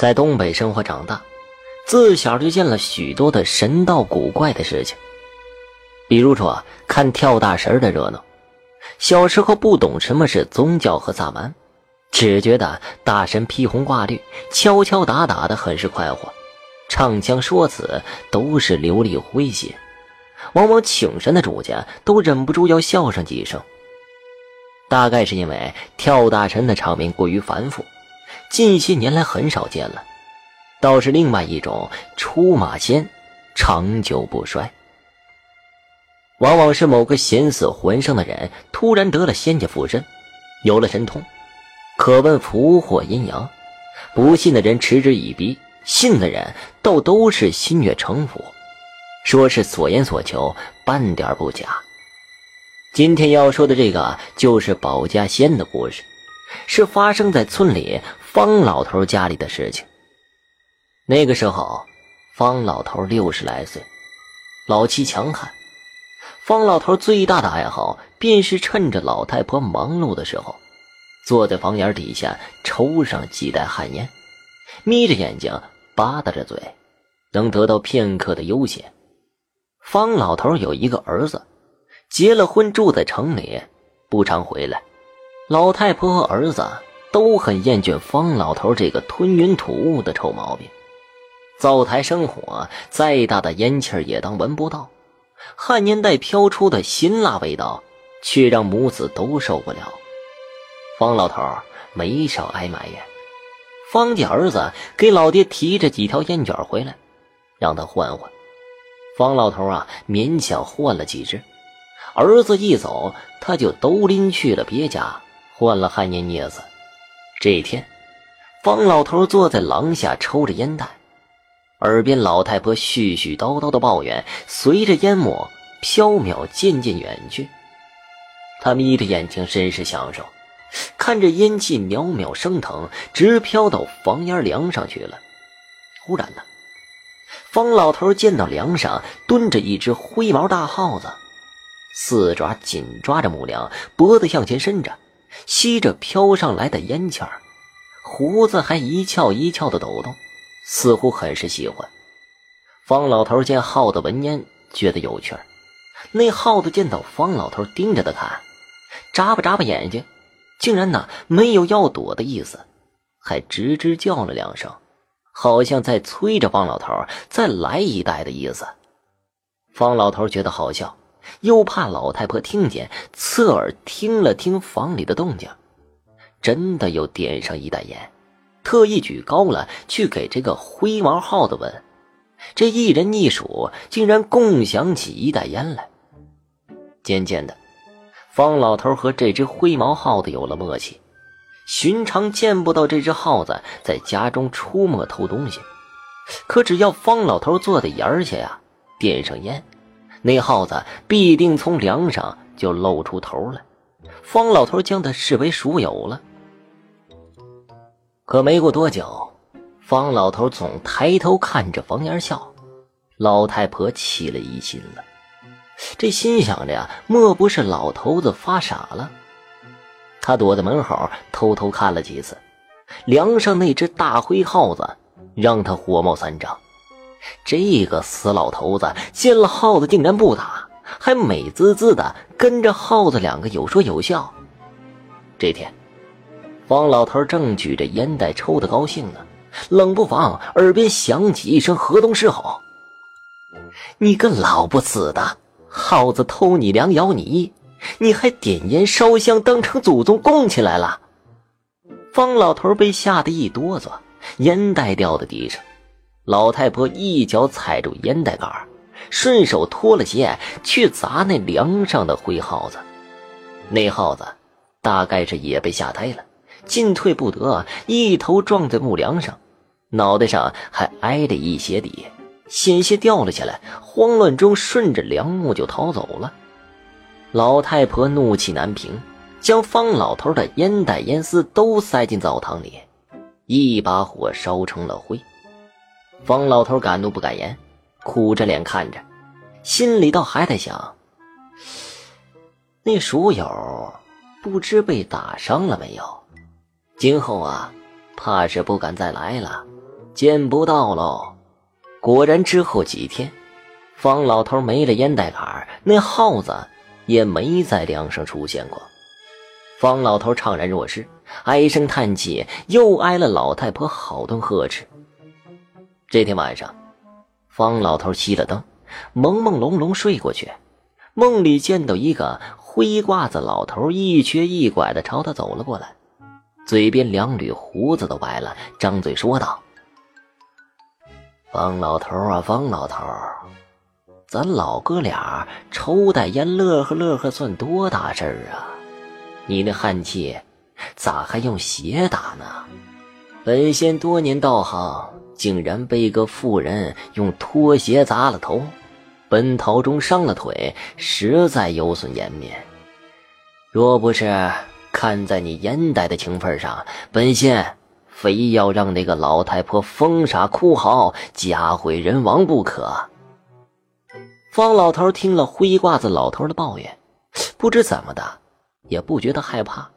在东北生活长大，自小就见了许多的神道古怪的事情。比如说，看跳大神的热闹。小时候不懂什么是宗教和萨满，只觉得大神披红挂绿、敲敲打打的很是快活，唱腔说辞都是流利诙谐，往往请神的主家都忍不住要笑上几声。大概是因为跳大神的场面过于繁复，近些年来很少见了。倒是另外一种出马仙，长久不衰。往往是某个险死魂生的人突然得了仙家附身，有了神通，可问福祸阴阳。不信的人嗤之以鼻，信的人倒都是心悦诚服，说是所言所求，半点不假。今天要说的这个就是保家仙的故事，是发生在村里方老头家里的事情。那个时候，方老头六十来岁，老妻强悍。方老头最大的爱好，便是趁着老太婆忙碌的时候，坐在房檐底下抽上几袋旱烟，眯着眼睛吧嗒着嘴，能得到片刻的悠闲。方老头有一个儿子，结了婚，住在城里，不常回来。老太婆和儿子都很厌倦方老头这个吞云吐雾的臭毛病，灶台生火，再大的烟气也当闻不到。旱烟袋飘出的辛辣味道，却让母子都受不了。方老头没少挨埋怨。方家儿子给老爹提着几条烟卷回来，让他换换。方老头啊，勉强换了几支。儿子一走，他就都拎去了别家，换了旱烟叶子。这一天，方老头坐在廊下抽着烟袋。耳边老太婆絮絮叨叨的抱怨，随着烟幕飘渺渐渐远去。他眯着眼睛，甚是享受，看着烟气渺渺升腾，直飘到房檐梁上去了。忽然呢，方老头见到梁上蹲着一只灰毛大耗子，四爪紧抓着木梁，脖子向前伸着，吸着飘上来的烟气儿，胡子还一翘一翘的抖动。似乎很是喜欢。方老头见耗子闻烟，觉得有趣儿。那耗子见到方老头盯着他看，眨巴眨巴眼睛，竟然呢没有要躲的意思，还吱吱叫了两声，好像在催着方老头再来一袋的意思。方老头觉得好笑，又怕老太婆听见，侧耳听了听房里的动静，真的又点上一袋烟。特意举高了去给这个灰毛耗子闻，这一人一鼠竟然共享起一袋烟来。渐渐的，方老头和这只灰毛耗子有了默契。寻常见不到这只耗子在家中出没偷东西，可只要方老头坐在檐下呀，点上烟，那耗子必定从梁上就露出头来。方老头将他视为熟友了。可没过多久，方老头总抬头看着房檐笑，老太婆起了疑心了。这心想着呀，莫不是老头子发傻了？他躲在门口偷偷看了几次，梁上那只大灰耗子让他火冒三丈。这个死老头子见了耗子竟然不打，还美滋滋的跟着耗子两个有说有笑。这天。方老头正举着烟袋抽的高兴呢，冷不防耳边响起一声河东狮吼：“你个老不死的，耗子偷你粮咬你，你还点烟烧香当成祖宗供起来了！”方老头被吓得一哆嗦，烟袋掉在地上。老太婆一脚踩住烟袋杆顺手脱了鞋去砸那梁上的灰耗子。那耗子大概是也被吓呆了。进退不得，一头撞在木梁上，脑袋上还挨着一鞋底，险些掉了下来。慌乱中，顺着梁木就逃走了。老太婆怒气难平，将方老头的烟袋烟丝都塞进澡堂里，一把火烧成了灰。方老头敢怒不敢言，苦着脸看着，心里倒还在想：那鼠友不知被打伤了没有。今后啊，怕是不敢再来了。见不到喽。果然，之后几天，方老头没了烟袋杆，那耗子也没在梁上出现过。方老头怅然若失，唉声叹气，又挨了老太婆好顿呵斥。这天晚上，方老头熄了灯，朦朦胧胧睡过去，梦里见到一个灰褂子老头一瘸一拐的朝他走了过来，嘴边两缕胡子都白了，张嘴说道。方老头啊，方老头，咱老哥俩抽袋烟乐呵乐呵，算多大事儿啊？你那汉气，咋还用鞋打呢？本仙多年道行，竟然被一个妇人用拖鞋砸了头，奔逃中伤了腿，实在有损颜面。若不是看在你烟袋的情分上，本仙。非要让那个老太婆疯傻哭嚎、家毁人亡不可。方老头听了灰褂子老头的抱怨，不知怎么的，也不觉得害怕，